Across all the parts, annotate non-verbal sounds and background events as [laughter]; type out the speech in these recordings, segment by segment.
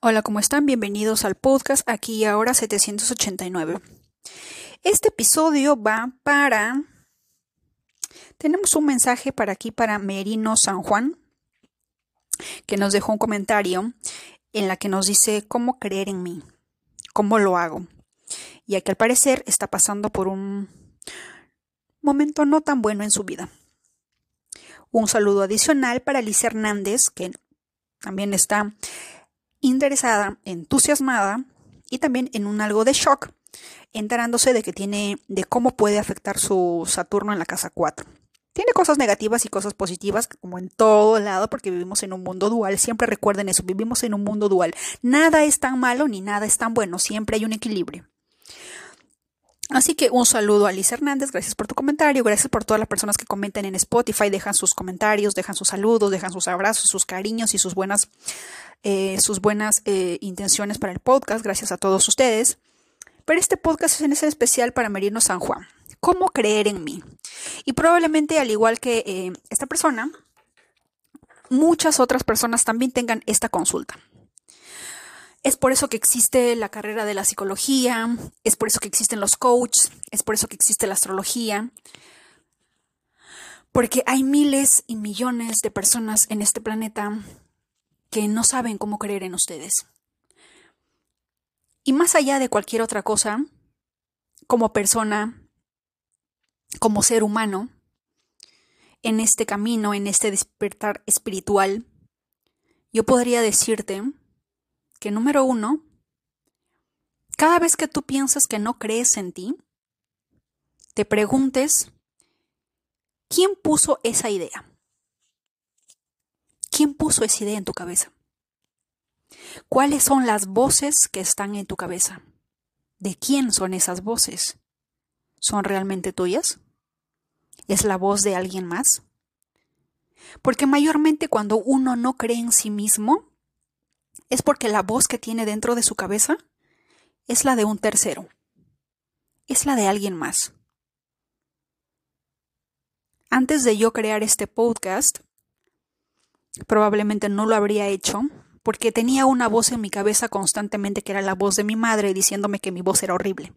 Hola, ¿cómo están? Bienvenidos al podcast aquí y ahora 789. Este episodio va para... Tenemos un mensaje para aquí para Merino San Juan, que nos dejó un comentario en la que nos dice cómo creer en mí, cómo lo hago, ya que al parecer está pasando por un momento no tan bueno en su vida. Un saludo adicional para Alicia Hernández, que también está interesada, entusiasmada y también en un algo de shock, enterándose de que tiene, de cómo puede afectar su Saturno en la casa 4. Tiene cosas negativas y cosas positivas, como en todo lado, porque vivimos en un mundo dual. Siempre recuerden eso, vivimos en un mundo dual. Nada es tan malo ni nada es tan bueno, siempre hay un equilibrio. Así que un saludo a Liz Hernández, gracias por tu comentario, gracias por todas las personas que comentan en Spotify, dejan sus comentarios, dejan sus saludos, dejan sus abrazos, sus cariños y sus buenas eh, sus buenas eh, intenciones para el podcast, gracias a todos ustedes. Pero este podcast es en especial para Merino San Juan. ¿Cómo creer en mí? Y probablemente, al igual que eh, esta persona, muchas otras personas también tengan esta consulta. Es por eso que existe la carrera de la psicología, es por eso que existen los coaches, es por eso que existe la astrología, porque hay miles y millones de personas en este planeta que no saben cómo creer en ustedes. Y más allá de cualquier otra cosa, como persona, como ser humano, en este camino, en este despertar espiritual, yo podría decirte que número uno, cada vez que tú piensas que no crees en ti, te preguntes, ¿quién puso esa idea? ¿Quién puso esa idea en tu cabeza? ¿Cuáles son las voces que están en tu cabeza? ¿De quién son esas voces? ¿Son realmente tuyas? ¿Es la voz de alguien más? Porque mayormente cuando uno no cree en sí mismo, es porque la voz que tiene dentro de su cabeza es la de un tercero, es la de alguien más. Antes de yo crear este podcast, probablemente no lo habría hecho porque tenía una voz en mi cabeza constantemente que era la voz de mi madre diciéndome que mi voz era horrible,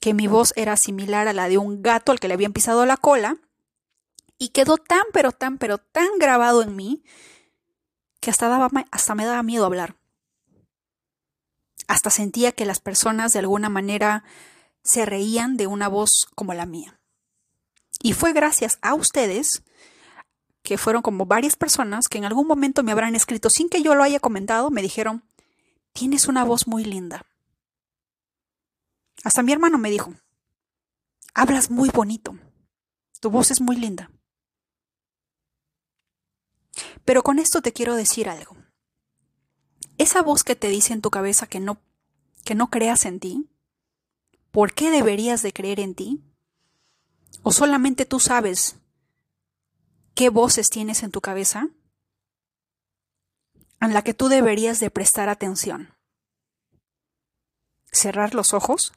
que mi voz era similar a la de un gato al que le habían pisado la cola y quedó tan pero tan pero tan grabado en mí que hasta, me daba miedo hablar. Hasta sentía que las personas de alguna manera se reían de una voz como la mía. Y fue gracias a ustedes que fueron como varias personas que en algún momento me habrán escrito sin que yo lo haya comentado, me dijeron, tienes una voz muy linda. Hasta mi hermano me dijo, hablas muy bonito, tu voz es muy linda. Pero con esto te quiero decir algo. Esa voz que te dice en tu cabeza que no, que no creas en ti, ¿por qué deberías de creer en ti? ¿O solamente tú sabes qué voces tienes en tu cabeza en la que tú deberías de prestar atención. Cerrar los ojos,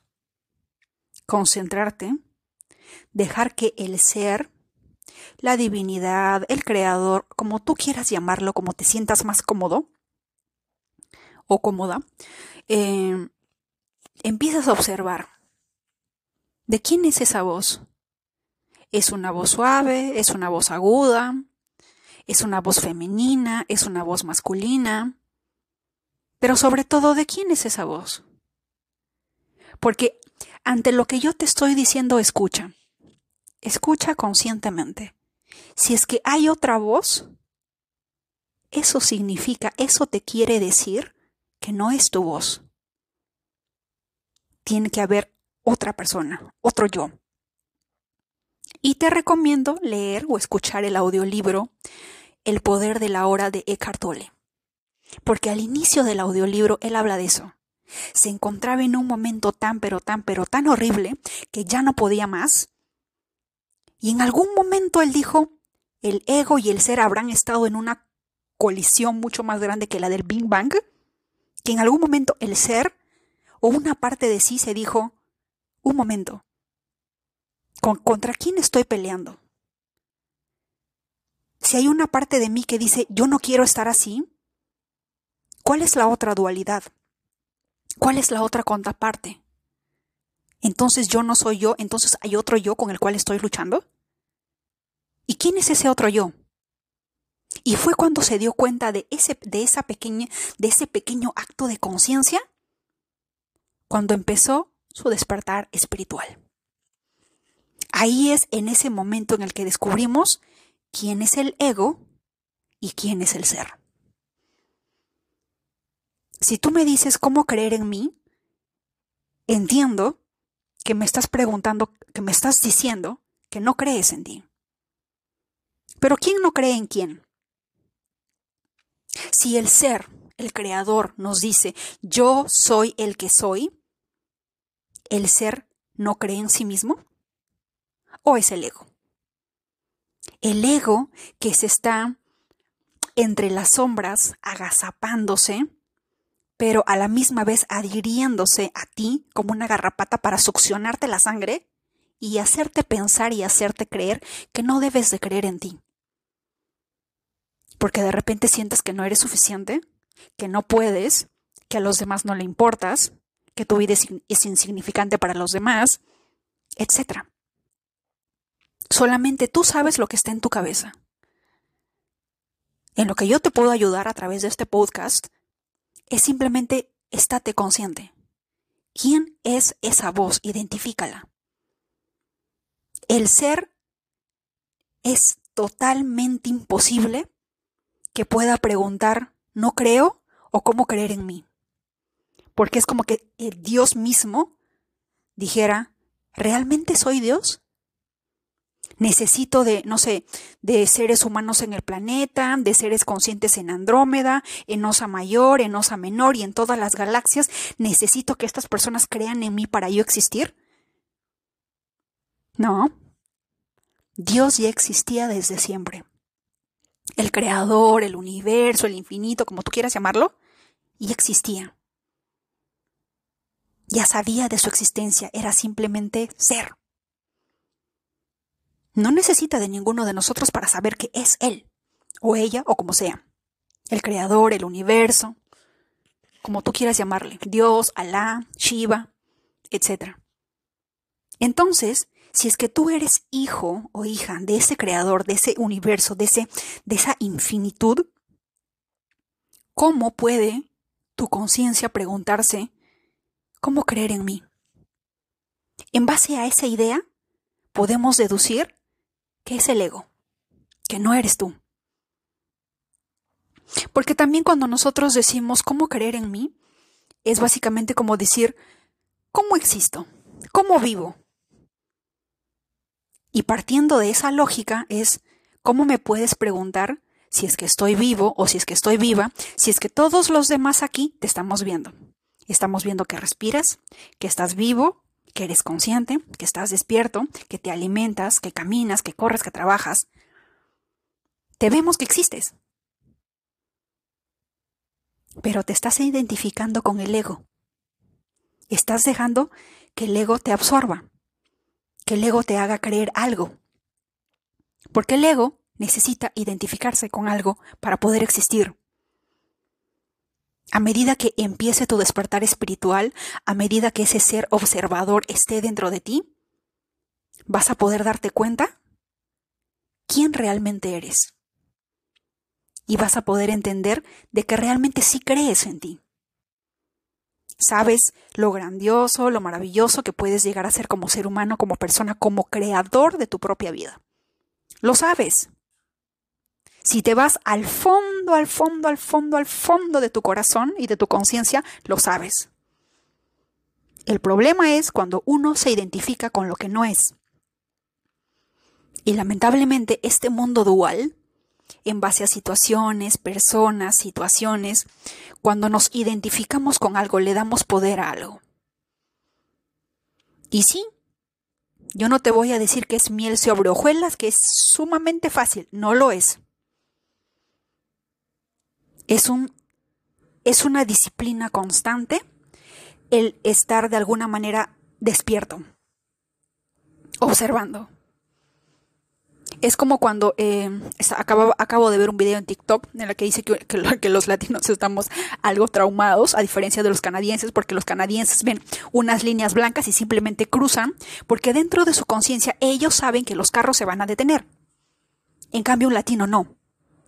concentrarte, dejar que el ser, la divinidad, el creador, como tú quieras llamarlo, como te sientas más cómodo o cómoda, eh, empiezas a observar de quién es esa voz, es una voz suave, es una voz aguda, es una voz femenina, es una voz masculina. Pero sobre todo, ¿de quién es esa voz? Porque ante lo que yo te estoy diciendo, escucha. Escucha conscientemente. Si es que hay otra voz, eso significa, eso te quiere decir que no es tu voz. Tiene que haber otra persona, otro yo. Y te recomiendo leer o escuchar el audiolibro El poder de la hora de Eckhart Tolle. Porque al inicio del audiolibro él habla de eso. Se encontraba en un momento tan pero tan pero tan horrible que ya no podía más. Y en algún momento él dijo, el ego y el ser habrán estado en una colisión mucho más grande que la del Big Bang, que en algún momento el ser o una parte de sí se dijo, un momento, ¿Contra quién estoy peleando? Si hay una parte de mí que dice, yo no quiero estar así, ¿Cuál es la otra dualidad? ¿Cuál es la otra contraparte? Entonces yo no soy yo, entonces hay otro yo con el cual estoy luchando. ¿Y quién es ese otro yo? Y fue cuando se dio cuenta de ese, de esa pequeña, de ese pequeño acto de conciencia, cuando empezó su despertar espiritual. Ahí es en ese momento en el que descubrimos quién es el ego y quién es el ser. Si tú me dices cómo creer en mí, entiendo que me estás preguntando, que me estás diciendo que no crees en ti. Pero ¿quién no cree en quién? Si el ser, el creador, nos dice, yo soy el que soy, ¿el ser no cree en sí mismo? ¿O es el ego? El ego que se está entre las sombras, agazapándose, pero a la misma vez adhiriéndose a ti como una garrapata para succionarte la sangre y hacerte pensar y hacerte creer que no debes de creer en ti. Porque de repente sientes que no eres suficiente, que no puedes, que a los demás no le importas, que tu vida es, insignificante para los demás, etc. Solamente tú sabes lo que está en tu cabeza. En lo que yo te puedo ayudar a través de este podcast es simplemente estate consciente. ¿Quién es esa voz? Identifícala. El ser es totalmente imposible que pueda preguntar, no creo o cómo creer en mí. Porque es como que el Dios mismo dijera, ¿realmente soy Dios? Necesito de, no sé, de seres humanos en el planeta, de seres conscientes en Andrómeda, en Osa Mayor, en Osa Menor y en todas las galaxias. Necesito que estas personas crean en mí para yo existir. No. Dios ya existía desde siempre. El creador, el universo, el infinito, como tú quieras llamarlo, ya existía. Ya sabía de su existencia, era simplemente ser. No necesita de ninguno de nosotros para saber que es Él, o ella, o como sea. El creador, el universo, como tú quieras llamarle, Dios, Alá, Shiva, etc. Entonces, si es que tú eres hijo o hija de ese creador, de ese universo, de, ese, de esa infinitud, ¿cómo puede tu conciencia preguntarse, ¿cómo creer en mí? En base a esa idea, podemos deducir que es el ego, que no eres tú. Porque también cuando nosotros decimos cómo creer en mí, es básicamente como decir, ¿cómo existo? ¿Cómo vivo? Y partiendo de esa lógica es, ¿cómo me puedes preguntar si es que estoy vivo o si es que estoy viva, si es que todos los demás aquí te estamos viendo? Estamos viendo que respiras, que estás vivo, que eres consciente, que estás despierto, que te alimentas, que caminas, que corres, que trabajas. Te vemos que existes. Pero te estás identificando con el ego. Estás dejando que el ego te absorba, que el ego te haga creer algo. Porque el ego necesita identificarse con algo para poder existir a medida que empiece tu despertar espiritual, a medida que ese ser observador esté dentro de ti, vas a poder darte cuenta quién realmente eres. Y vas a poder entender de que realmente sí crees en ti. Sabes lo grandioso, lo maravilloso que puedes llegar a ser como ser humano, como persona, como creador de tu propia vida. Lo sabes. Si te vas al fondo, al fondo, al fondo, al fondo de tu corazón y de tu conciencia, lo sabes. El problema es cuando uno se identifica con lo que no es. Y lamentablemente este mundo dual, en base a situaciones, personas, situaciones, cuando nos identificamos con algo, le damos poder a algo. Y sí, yo no te voy a decir que es miel sobre hojuelas, que es sumamente fácil, no lo es es, un, es una disciplina constante el estar de alguna manera despierto, observando. Es como cuando acabo, acabo, de ver un video en TikTok en el que dice que, que, los latinos [laughs] estamos algo traumados, a diferencia de los canadienses, porque los canadienses ven unas líneas blancas y simplemente cruzan, porque dentro de su conciencia ellos saben que los carros se van a detener. En cambio, un latino no.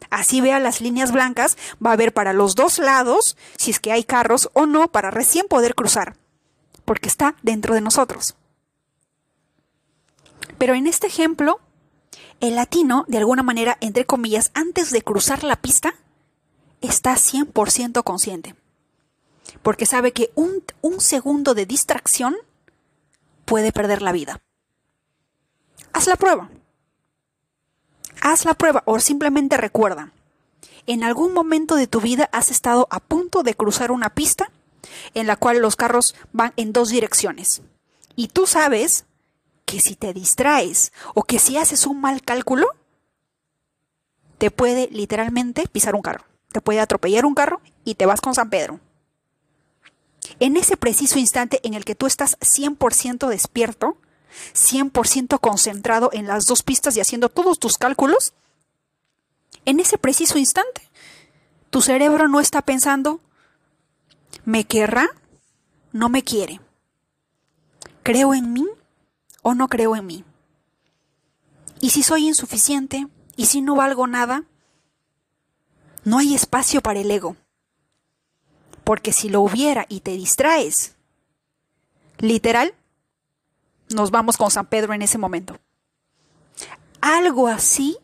Así vea las líneas blancas, va a ver para los dos lados si es que hay carros o no para recién poder cruzar, porque está dentro de nosotros. Pero en este ejemplo, el latino, de alguna manera, entre comillas, antes de cruzar la pista, está 100% consciente. Porque sabe que un, un, segundo de distracción puede perder la vida. Haz la prueba. Haz la prueba o simplemente recuerda. En algún momento de tu vida has estado a punto de cruzar una pista en la cual los carros van en dos direcciones. Y tú sabes que si te distraes o que si haces un mal cálculo, te puede literalmente pisar un carro, te puede atropellar un carro y te vas con San Pedro. En ese preciso instante en el que tú estás 100% despierto, 100% concentrado en las dos pistas y haciendo todos tus cálculos, en ese preciso instante, tu cerebro no está pensando, ¿me querrá? No me quiere. ¿Creo en mí? No creo en mí? ¿Y si soy insuficiente? ¿Y si no valgo nada? No hay espacio para el ego. Porque si lo hubiera y te distraes, literal, nos vamos con San Pedro en ese momento. Algo así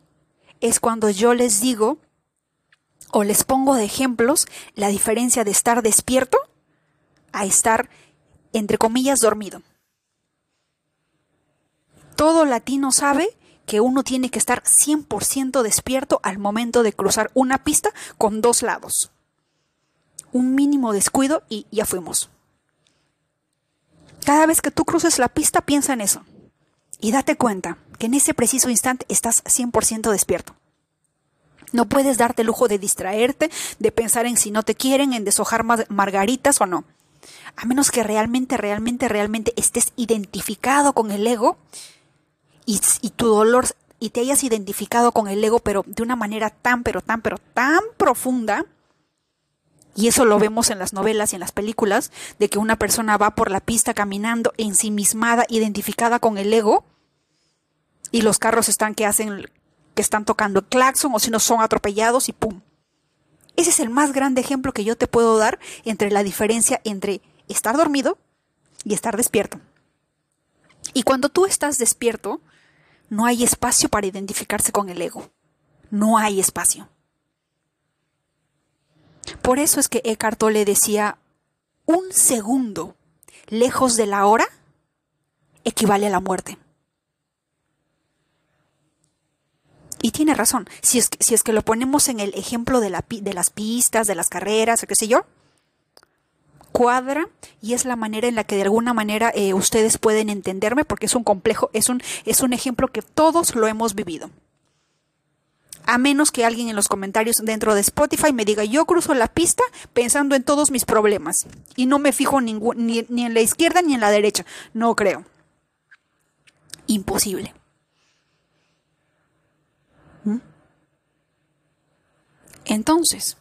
es cuando yo les digo o les pongo de ejemplos la diferencia de estar despierto a estar, entre comillas, dormido todo latino sabe que uno tiene que estar 100% despierto al momento de cruzar una pista con dos lados. Un mínimo descuido y ya fuimos. Cada vez que tú cruces la pista, piensa en eso. Y date cuenta que en ese preciso instante estás 100% despierto. No puedes darte el lujo de distraerte, de pensar en si no te quieren, en deshojar margaritas o no. A menos que realmente, realmente, realmente estés identificado con el ego y, tu dolor y te hayas identificado con el ego, pero de una manera tan, pero tan, pero tan profunda, y eso lo vemos en las novelas y en las películas, de que una persona va por la pista caminando ensimismada, identificada con el ego, y los carros están que hacen, que están tocando el claxon, o si no son atropellados y ¡pum! Ese es el más grande ejemplo que yo te puedo dar entre la diferencia entre estar dormido y estar despierto. Y cuando tú estás despierto, no hay espacio para identificarse con el ego. No hay espacio. Por eso es que Eckhart Tolle decía, un segundo lejos de la hora equivale a la muerte. Y tiene razón. Si es, que, si es que lo ponemos en el ejemplo de, la, de las pistas, de las carreras, o qué sé yo, cuadra y es la manera en la que de alguna manera eh, ustedes pueden entenderme porque es un complejo, es un, es un ejemplo que todos lo hemos vivido. A menos que alguien en los comentarios dentro de Spotify me diga, yo cruzo la pista pensando en todos mis problemas y no me fijo ni, ni en la izquierda ni en la derecha. No creo. Imposible. ¿Mm? Entonces,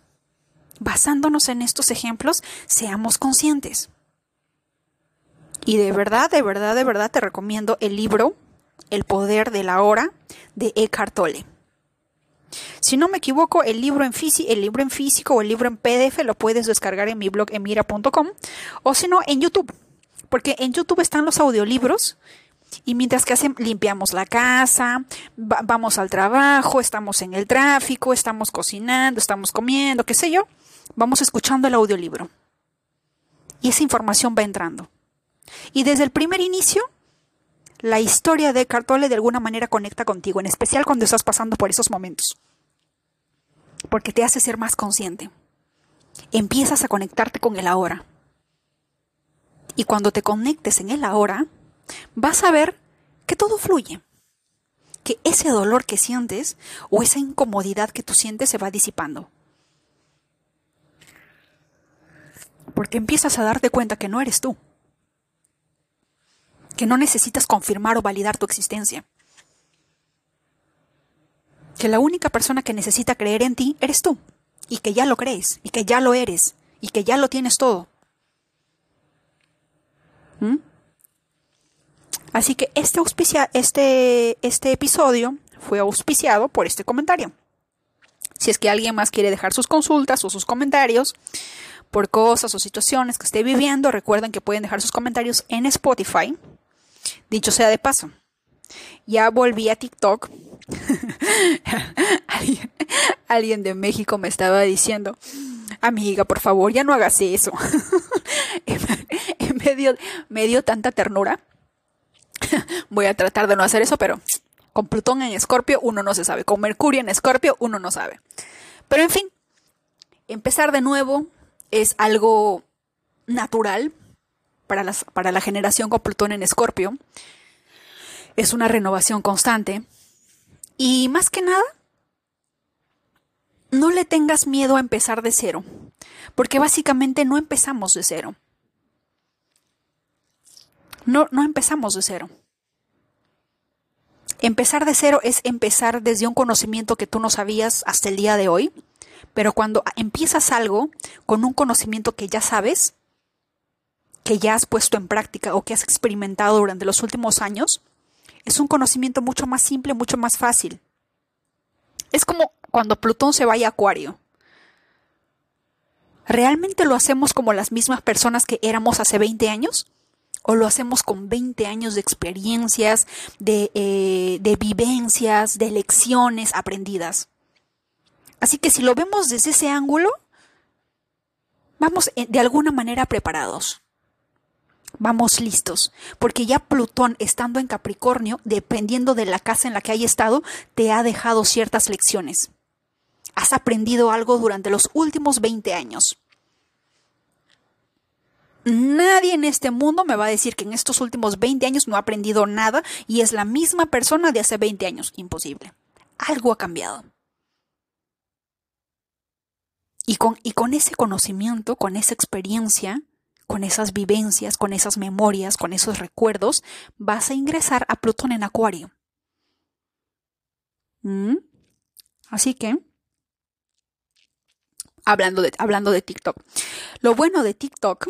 basándonos en estos ejemplos, seamos conscientes. Y de verdad, de verdad, de verdad te recomiendo el libro El poder de la hora de Eckhart Tolle. Si no me equivoco, el libro en, el libro en físico o el libro en PDF lo puedes descargar en mi blog emira.com o si no en YouTube, porque en YouTube están los audiolibros y mientras que limpiamos la casa, vamos al trabajo, estamos en el tráfico, estamos cocinando, estamos comiendo, qué sé yo, vamos escuchando el audiolibro. Y esa información va entrando. Y desde el primer inicio, la historia de Cartole de alguna manera conecta contigo, en especial cuando estás pasando por esos momentos. Porque te hace ser más consciente. Empiezas a conectarte con el ahora. Y cuando te conectes en el ahora, vas a ver que todo fluye. Que ese dolor que sientes o esa incomodidad que tú sientes se va disipando. porque empiezas a darte cuenta que no eres tú, que no necesitas confirmar o validar tu existencia, que la única persona que necesita creer en ti eres tú, y que ya lo crees, y que ya lo eres, y que ya lo tienes todo. ¿Mm? Así que este, este, este episodio fue auspiciado por este comentario. Si es que alguien más quiere dejar sus consultas o sus comentarios por cosas o situaciones que esté viviendo, recuerden que pueden dejar sus comentarios en Spotify. Dicho sea de paso, ya volví a TikTok. [laughs] alguien, de México me estaba diciendo, amiga, por favor, ya no hagas eso. [laughs] en medio, medio tanta ternura. [laughs] Voy a tratar de no hacer eso, pero con Plutón en Escorpio uno no se sabe. Con Mercurio en Escorpio uno no sabe. Pero en fin, empezar de nuevo es algo natural para, la generación con Plutón en Escorpio. Es una renovación constante. Y más que nada, no le tengas miedo a empezar de cero, porque básicamente no empezamos de cero. No, no empezamos de cero. Empezar de cero es empezar desde un conocimiento que tú no sabías hasta el día de hoy, pero cuando empiezas algo con un conocimiento que ya sabes, que ya has puesto en práctica o que has experimentado durante los últimos años, es un conocimiento mucho más simple, mucho más fácil. Es como cuando Plutón se vaya a Acuario. ¿Realmente lo hacemos como las mismas personas que éramos hace 20 años? ¿O lo hacemos con 20 años de experiencias, de, eh, de vivencias, de lecciones aprendidas? Así que si lo vemos desde ese ángulo, vamos eh, de alguna manera preparados vamos listos, porque ya Plutón estando en Capricornio, dependiendo de la casa en la que haya estado, te ha dejado ciertas lecciones. Has aprendido algo durante los últimos 20 años. Nadie en este mundo me va a decir que en estos últimos 20 años no ha aprendido nada y es la misma persona de hace 20 años. Imposible. Algo ha cambiado. Y con, y con ese conocimiento, con esa experiencia, con esas vivencias, con esas memorias, con esos recuerdos, vas a ingresar a Plutón en Acuario. ¿Mm? Así que, hablando hablando de TikTok, lo bueno de TikTok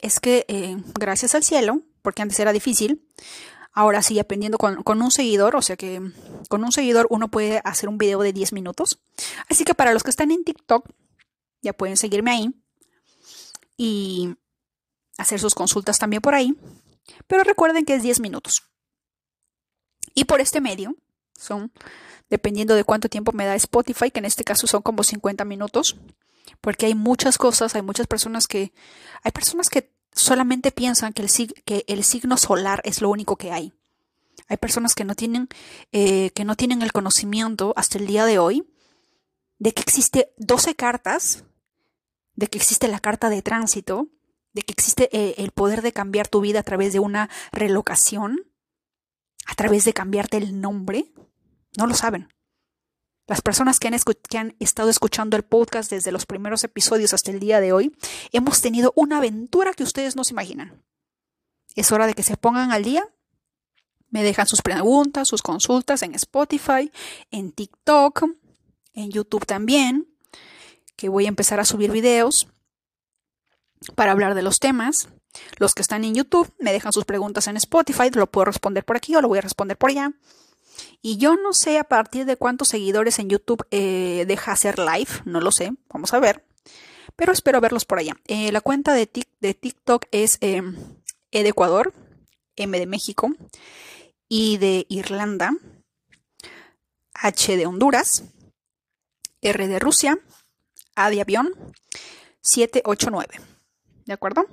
es que eh, gracias al cielo, porque antes era difícil, ahora sí, aprendiendo con, con, un seguidor, o sea que con un seguidor uno puede hacer un video de 10 minutos. Así que para los que están en TikTok, ya pueden seguirme ahí. Y hacer sus consultas también por ahí, pero recuerden que es 10 minutos. Y por este medio, son, dependiendo de cuánto tiempo me da Spotify, que en este caso son como 50 minutos, porque hay muchas cosas, hay muchas personas que, hay personas que solamente piensan que el, que el signo solar es lo único que hay. Hay personas que no tienen, eh, que no tienen el conocimiento hasta el día de hoy de que existe 12 cartas, de que existe la carta de tránsito, de que existe eh, el poder de cambiar tu vida a través de una relocación, a través de cambiarte el nombre, no lo saben. Las personas que han, que han, estado escuchando el podcast desde los primeros episodios hasta el día de hoy, hemos tenido una aventura que ustedes no se imaginan. Es hora de que se pongan al día. Me dejan sus preguntas, sus consultas en Spotify, en TikTok, en YouTube también, que voy a empezar a subir videos para hablar de los temas. Los que están en YouTube me dejan sus preguntas en Spotify, lo puedo responder por aquí o lo voy a responder por allá. Y yo no sé a partir de cuántos seguidores en YouTube eh, deja hacer live, no lo sé, vamos a ver. Pero espero verlos por allá. Eh, la cuenta de, de, TikTok es eh, E de Ecuador, M de México, I de Irlanda, H de Honduras, R de Rusia, A de avión, 789. ¿de acuerdo?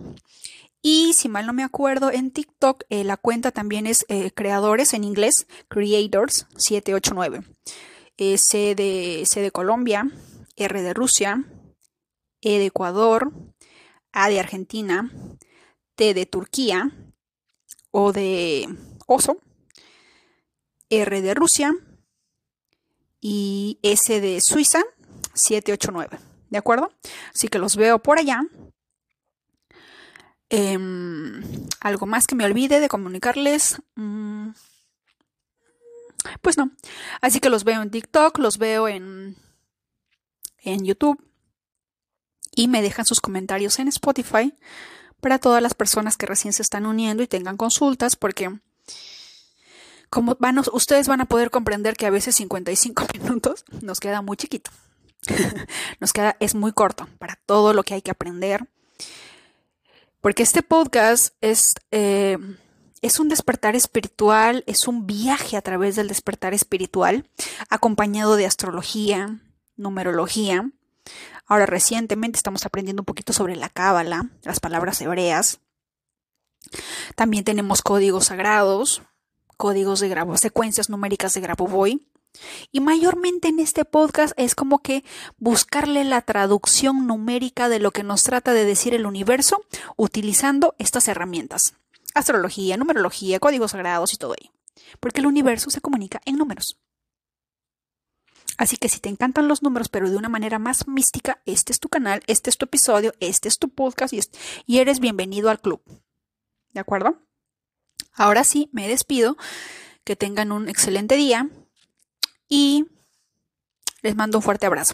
Y si mal no me acuerdo, en TikTok eh, la cuenta también es eh, creadores en inglés, creators 789. Eh, C, de, C de Colombia, R de Rusia, E de Ecuador, A de Argentina, T de Turquía, O de Oso, R de Rusia y S de Suiza 789. ¿De acuerdo? Así que los veo por allá. Em, algo más que me olvide de comunicarles. Mm, Pues no. Así que los veo en TikTok, los veo en, en YouTube y me dejan sus comentarios en Spotify para todas las personas que recién se están uniendo y tengan consultas, porque como van, ustedes van a poder comprender que a veces 55 [laughs] minutos nos queda muy chiquito. [laughs] nos queda, es muy corto para todo lo que hay que aprender. Porque este podcast es, eh, es un despertar espiritual, es un viaje a través del despertar espiritual, acompañado de astrología, numerología. Ahora recientemente estamos aprendiendo un poquito sobre la cábala, las palabras hebreas. También tenemos códigos sagrados, códigos de grabo, secuencias numéricas de Grabovoi. Y mayormente en este podcast es como que buscarle la traducción numérica de lo que nos trata de decir el universo utilizando estas herramientas. Astrología, numerología, códigos sagrados y todo ello. Porque el universo se comunica en números. Así que si te encantan los números, pero de una manera más mística, este es tu canal, este es tu episodio, este es tu podcast y, y eres bienvenido al club. ¿De acuerdo? Ahora sí, me despido. Que tengan un excelente día y les mando un fuerte abrazo.